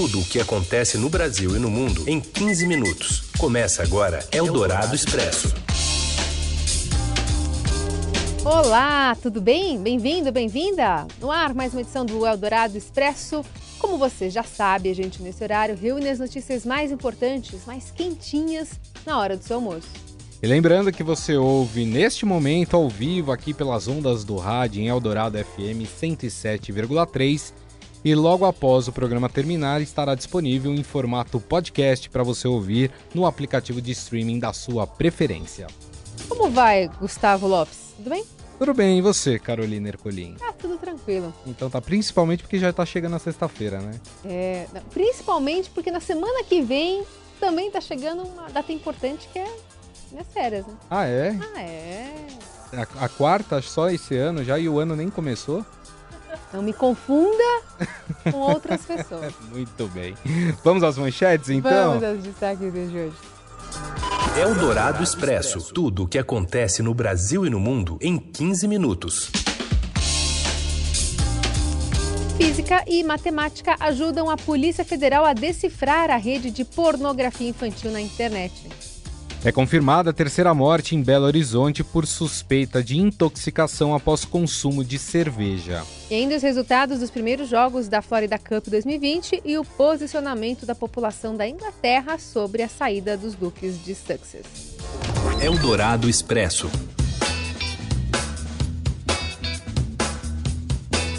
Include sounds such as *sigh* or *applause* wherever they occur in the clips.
Tudo o que acontece no Brasil e no mundo em 15 minutos. Começa agora Eldorado Expresso. Olá, tudo bem? Bem-vindo, bem-vinda? No ar, mais uma edição do Eldorado Expresso. Como você já sabe, a gente nesse horário reúne as notícias mais importantes, mais quentinhas, na hora do seu almoço. E lembrando que você ouve neste momento ao vivo aqui pelas ondas do rádio em Eldorado FM 107,3 e logo após o programa terminar estará disponível em formato podcast para você ouvir no aplicativo de streaming da sua preferência. Como vai, Gustavo Lopes? Tudo bem? Tudo bem, e você, Carolina Ercolim? Ah, tudo tranquilo. Então tá, principalmente porque já tá chegando a sexta-feira, né? É, principalmente porque na semana que vem também tá chegando uma data importante que é minhas férias, né? Ah, é? Ah, é. A, a quarta só esse ano já e o ano nem começou? Não me confunda com outras pessoas. *laughs* Muito bem. Vamos às manchetes, então? Vamos aos destaques de hoje. Eldorado Expresso. Tudo o que acontece no Brasil e no mundo em 15 minutos. Física e matemática ajudam a Polícia Federal a decifrar a rede de pornografia infantil na internet. É confirmada a terceira morte em Belo Horizonte por suspeita de intoxicação após consumo de cerveja. E ainda os resultados dos primeiros jogos da Florida Cup 2020 e o posicionamento da população da Inglaterra sobre a saída dos Duques de Sussex. Eldorado Expresso.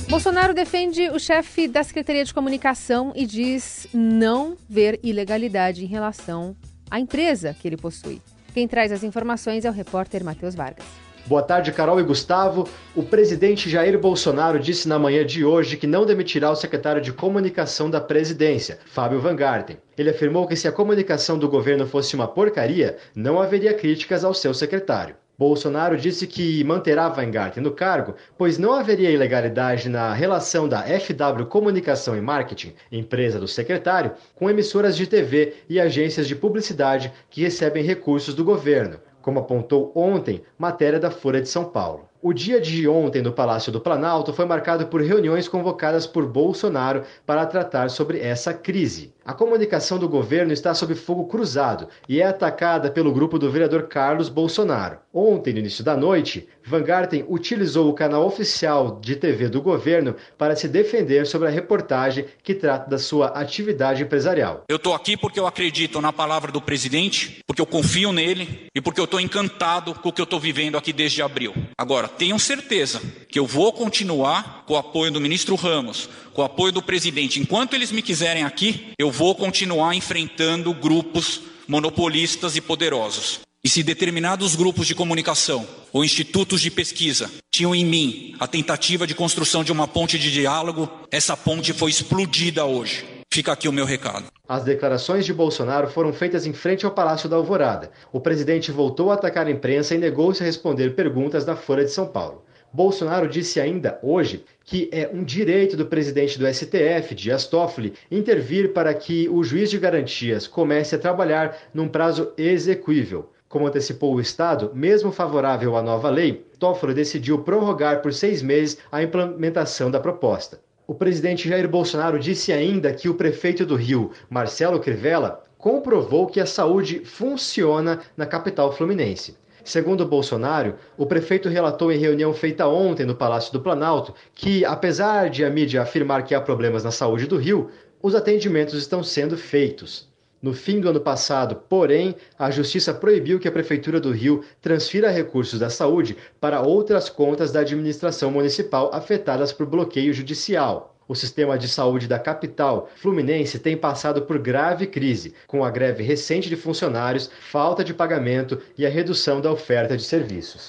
Bolsonaro defende o chefe da Secretaria de Comunicação e diz não ver ilegalidade em relação à empresa que ele possui. Quem traz as informações é o repórter Matheus Vargas. Boa tarde, Carol e Gustavo. O presidente Jair Bolsonaro disse na manhã de hoje que não demitirá o secretário de comunicação da presidência, Fábio Van Garten. Ele afirmou que se a comunicação do governo fosse uma porcaria, não haveria críticas ao seu secretário. Bolsonaro disse que manterá Van Garten no cargo, pois não haveria ilegalidade na relação da FW Comunicação e Marketing, empresa do secretário, com emissoras de TV e agências de publicidade que recebem recursos do governo, como apontou ontem matéria da Folha de São Paulo. O dia de ontem no Palácio do Planalto foi marcado por reuniões convocadas por Bolsonaro para tratar sobre essa crise. A comunicação do governo está sob fogo cruzado e é atacada pelo grupo do vereador Carlos Bolsonaro. Ontem, no início da noite, Van Garten utilizou o canal oficial de TV do governo para se defender sobre a reportagem que trata da sua atividade empresarial. Eu estou aqui porque eu acredito na palavra do presidente, porque eu confio nele e porque eu estou encantado com o que eu estou vivendo aqui desde abril. Agora, tenham certeza que eu vou continuar com o apoio do ministro Ramos, com o apoio do presidente. Enquanto eles me quiserem aqui, eu vou continuar enfrentando grupos monopolistas e poderosos. E se determinados grupos de comunicação ou institutos de pesquisa tinham em mim a tentativa de construção de uma ponte de diálogo, essa ponte foi explodida hoje. Fica aqui o meu recado. As declarações de Bolsonaro foram feitas em frente ao Palácio da Alvorada. O presidente voltou a atacar a imprensa e negou-se a responder perguntas da Folha de São Paulo. Bolsonaro disse ainda hoje que é um direito do presidente do STF, Dias Toffoli, intervir para que o juiz de garantias comece a trabalhar num prazo exequível. Como antecipou o Estado, mesmo favorável à nova lei, Toffoli decidiu prorrogar por seis meses a implementação da proposta. O presidente Jair Bolsonaro disse ainda que o prefeito do Rio, Marcelo Crivella, comprovou que a saúde funciona na capital fluminense. Segundo Bolsonaro, o prefeito relatou em reunião feita ontem no Palácio do Planalto que, apesar de a mídia afirmar que há problemas na saúde do Rio, os atendimentos estão sendo feitos. No fim do ano passado, porém, a Justiça proibiu que a Prefeitura do Rio transfira recursos da saúde para outras contas da administração municipal afetadas por bloqueio judicial. O sistema de saúde da capital fluminense tem passado por grave crise, com a greve recente de funcionários, falta de pagamento e a redução da oferta de serviços.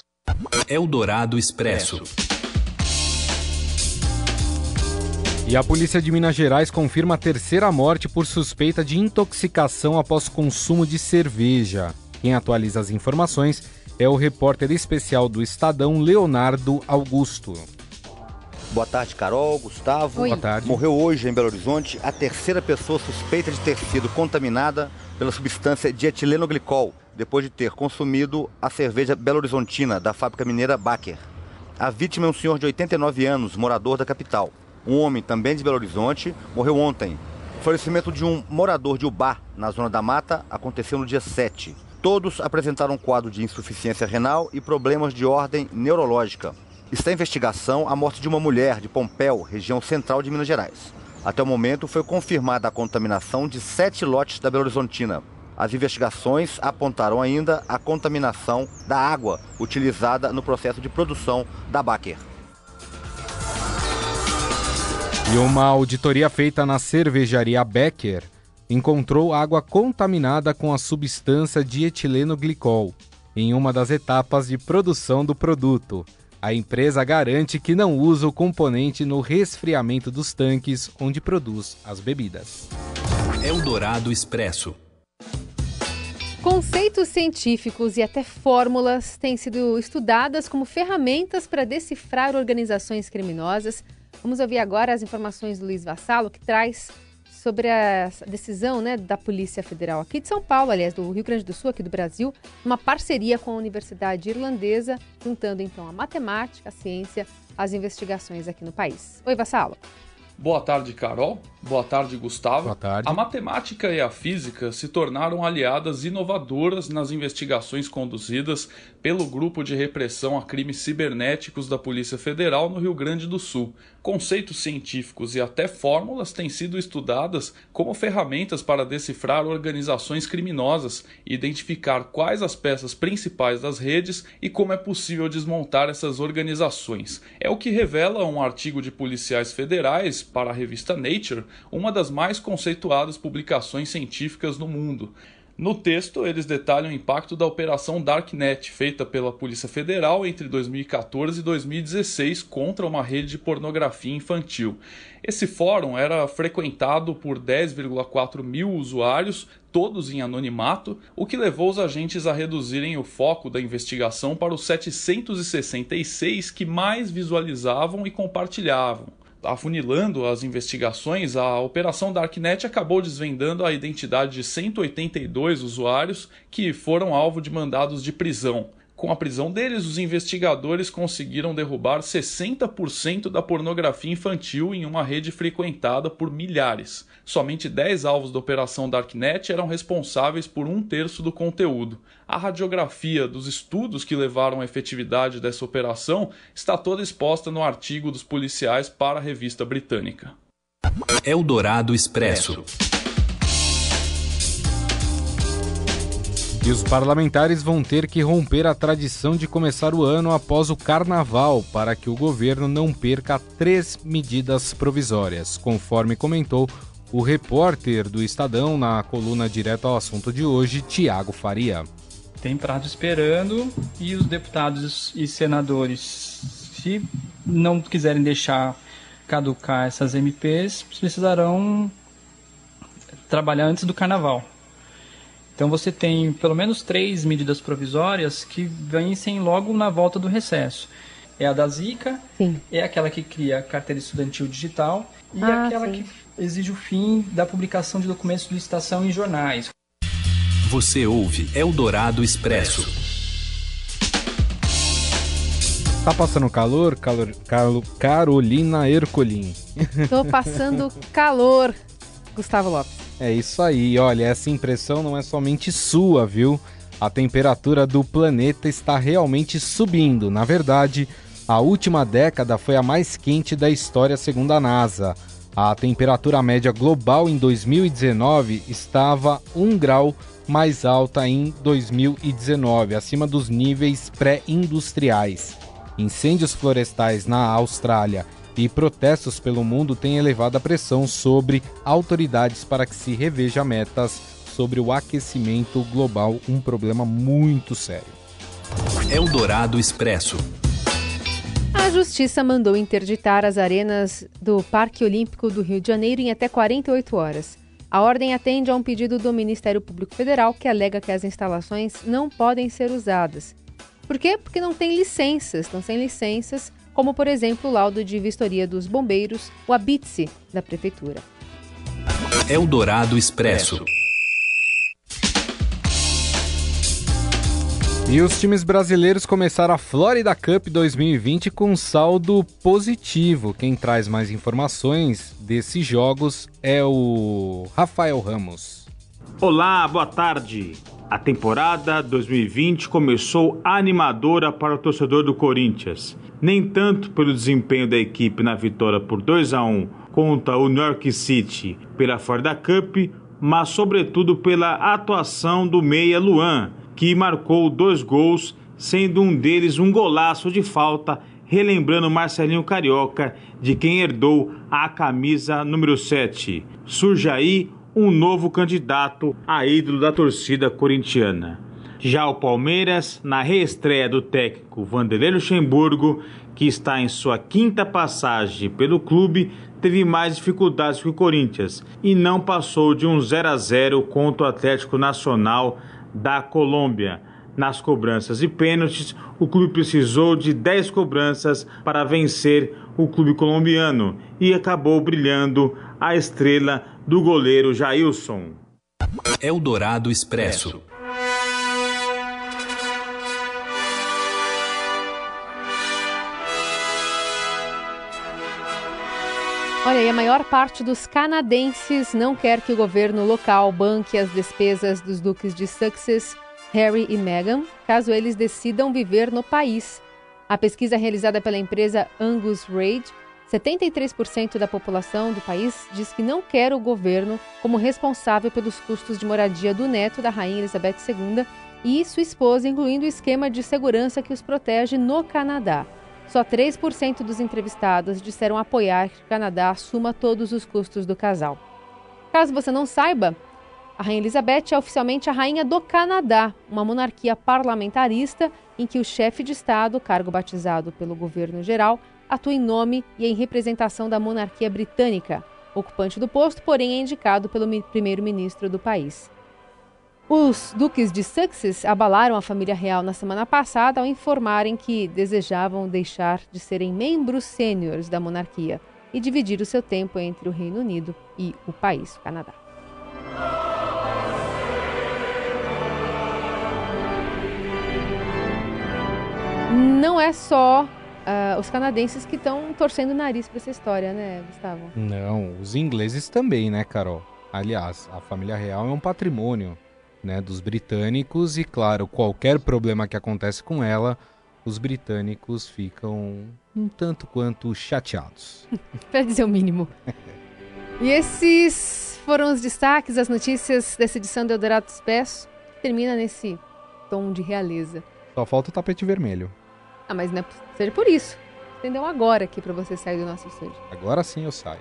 Eldorado Expresso. E a polícia de Minas Gerais confirma a terceira morte por suspeita de intoxicação após consumo de cerveja. Quem atualiza as informações é o repórter especial do Estadão, Leonardo Augusto. Boa tarde, Carol, Gustavo. Oi. Boa tarde. Morreu hoje em Belo Horizonte a terceira pessoa suspeita de ter sido contaminada pela substância dietilenoglicol, depois de ter consumido a cerveja Belo Horizontina da fábrica mineira Baker. A vítima é um senhor de 89 anos, morador da capital. Um homem, também de Belo Horizonte, morreu ontem. O falecimento de um morador de Ubá, na zona da mata, aconteceu no dia 7. Todos apresentaram um quadro de insuficiência renal e problemas de ordem neurológica. Está em investigação a morte de uma mulher de Pompéu, região central de Minas Gerais. Até o momento foi confirmada a contaminação de sete lotes da Belo Horizontina. As investigações apontaram ainda a contaminação da água utilizada no processo de produção da Baker. E uma auditoria feita na cervejaria Becker encontrou água contaminada com a substância dietileno glicol em uma das etapas de produção do produto. A empresa garante que não usa o componente no resfriamento dos tanques onde produz as bebidas. Eldorado Expresso. Conceitos científicos e até fórmulas têm sido estudadas como ferramentas para decifrar organizações criminosas Vamos ouvir agora as informações do Luiz Vassalo, que traz sobre a decisão né, da Polícia Federal aqui de São Paulo, aliás, do Rio Grande do Sul, aqui do Brasil, uma parceria com a Universidade Irlandesa, juntando então a matemática, a ciência, as investigações aqui no país. Oi, Vassalo. Boa tarde, Carol. Boa tarde, Gustavo. Boa tarde. A matemática e a física se tornaram aliadas inovadoras nas investigações conduzidas pelo Grupo de Repressão a Crimes Cibernéticos da Polícia Federal no Rio Grande do Sul. Conceitos científicos e até fórmulas têm sido estudadas como ferramentas para decifrar organizações criminosas, identificar quais as peças principais das redes e como é possível desmontar essas organizações. É o que revela um artigo de policiais federais para a revista Nature uma das mais conceituadas publicações científicas no mundo. No texto, eles detalham o impacto da Operação Darknet, feita pela Polícia Federal entre 2014 e 2016 contra uma rede de pornografia infantil. Esse fórum era frequentado por 10,4 mil usuários, todos em anonimato, o que levou os agentes a reduzirem o foco da investigação para os 766 que mais visualizavam e compartilhavam afunilando as investigações, a Operação Darknet acabou desvendando a identidade de 182 usuários que foram alvo de mandados de prisão. Com a prisão deles, os investigadores conseguiram derrubar 60% da pornografia infantil em uma rede frequentada por milhares. Somente 10 alvos da Operação Darknet eram responsáveis por um terço do conteúdo. A radiografia dos estudos que levaram à efetividade dessa operação está toda exposta no artigo dos policiais para a revista britânica. Eldorado Expresso. E os parlamentares vão ter que romper a tradição de começar o ano após o carnaval para que o governo não perca três medidas provisórias, conforme comentou o repórter do Estadão na coluna direto ao assunto de hoje, Tiago Faria. Tem prazo esperando e os deputados e senadores, se não quiserem deixar caducar essas MPs, precisarão trabalhar antes do carnaval. Então você tem pelo menos três medidas provisórias que vencem logo na volta do recesso. É a da Zika, sim. é aquela que cria a carteira estudantil digital e ah, aquela sim. que exige o fim da publicação de documentos de licitação em jornais. Você ouve Eldorado Expresso. Tá passando calor, calor, calo, Carolina Ercolim. *laughs* Tô passando calor, Gustavo Lopes. É isso aí, olha, essa impressão não é somente sua, viu? A temperatura do planeta está realmente subindo. Na verdade, a última década foi a mais quente da história, segundo a NASA. A temperatura média global em 2019 estava 1 grau mais alta em 2019, acima dos níveis pré-industriais. Incêndios florestais na Austrália e protestos pelo mundo têm elevado a pressão sobre autoridades para que se reveja metas sobre o aquecimento global, um problema muito sério. Eldorado Expresso. A Justiça mandou interditar as arenas do Parque Olímpico do Rio de Janeiro em até 48 horas. A ordem atende a um pedido do Ministério Público Federal que alega que as instalações não podem ser usadas. Por quê? Porque não tem licenças, estão sem licenças como por exemplo o laudo de vistoria dos bombeiros, o ABITSE da Prefeitura. Eldorado Expresso. E os times brasileiros começaram a Florida Cup 2020 com saldo positivo. Quem traz mais informações desses jogos é o Rafael Ramos. Olá, boa tarde. A temporada 2020 começou animadora para o torcedor do Corinthians. Nem tanto pelo desempenho da equipe na vitória por 2 a 1 contra o New York City pela Florida Cup, mas sobretudo pela atuação do meia Luan que marcou dois gols, sendo um deles um golaço de falta, relembrando Marcelinho Carioca, de quem herdou a camisa número 7. Surge aí um novo candidato a ídolo da torcida corintiana. Já o Palmeiras, na reestreia do técnico Vanderlei Luxemburgo, que está em sua quinta passagem pelo clube, teve mais dificuldades que o Corinthians e não passou de um 0 a 0 contra o Atlético Nacional da Colômbia. Nas cobranças e pênaltis, o clube precisou de 10 cobranças para vencer o clube colombiano e acabou brilhando a estrela do goleiro Jailson. Eldorado Expresso. Olha, e a maior parte dos canadenses não quer que o governo local banque as despesas dos duques de Sussex, Harry e Meghan, caso eles decidam viver no país. A pesquisa realizada pela empresa Angus Reid, 73% da população do país diz que não quer o governo como responsável pelos custos de moradia do neto da rainha Elizabeth II e sua esposa, incluindo o esquema de segurança que os protege no Canadá. Só 3% dos entrevistados disseram apoiar que o Canadá assuma todos os custos do casal. Caso você não saiba, a Rainha Elizabeth é oficialmente a Rainha do Canadá, uma monarquia parlamentarista em que o chefe de Estado, cargo batizado pelo governo geral, atua em nome e em representação da monarquia britânica. Ocupante do posto, porém, é indicado pelo primeiro-ministro do país. Os duques de Sussex abalaram a família real na semana passada ao informarem que desejavam deixar de serem membros sêniores da monarquia e dividir o seu tempo entre o Reino Unido e o país, o Canadá. Não é só uh, os canadenses que estão torcendo o nariz para essa história, né, Gustavo? Não, os ingleses também, né, Carol? Aliás, a família real é um patrimônio né, dos britânicos e, claro, qualquer problema que acontece com ela, os britânicos ficam um tanto quanto chateados. *laughs* Para dizer o mínimo. e esses foram os destaques, as notícias dessa edição do Eldorado Expresso. Termina nesse tom de realeza. Só falta o tapete vermelho. Ah, mas não é, seja por isso. Entendeu agora aqui para você sair do nosso estúdio. Agora sim eu saio.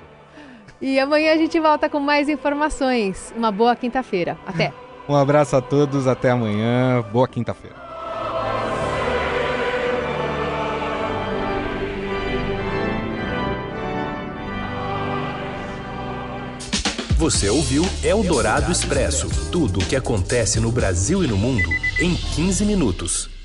E amanhã a gente volta com mais informações. Uma boa quinta-feira. Até! *laughs* Um abraço a todos, até amanhã. Boa quinta-feira. Você ouviu Eldorado Expresso tudo o que acontece no Brasil e no mundo em 15 minutos.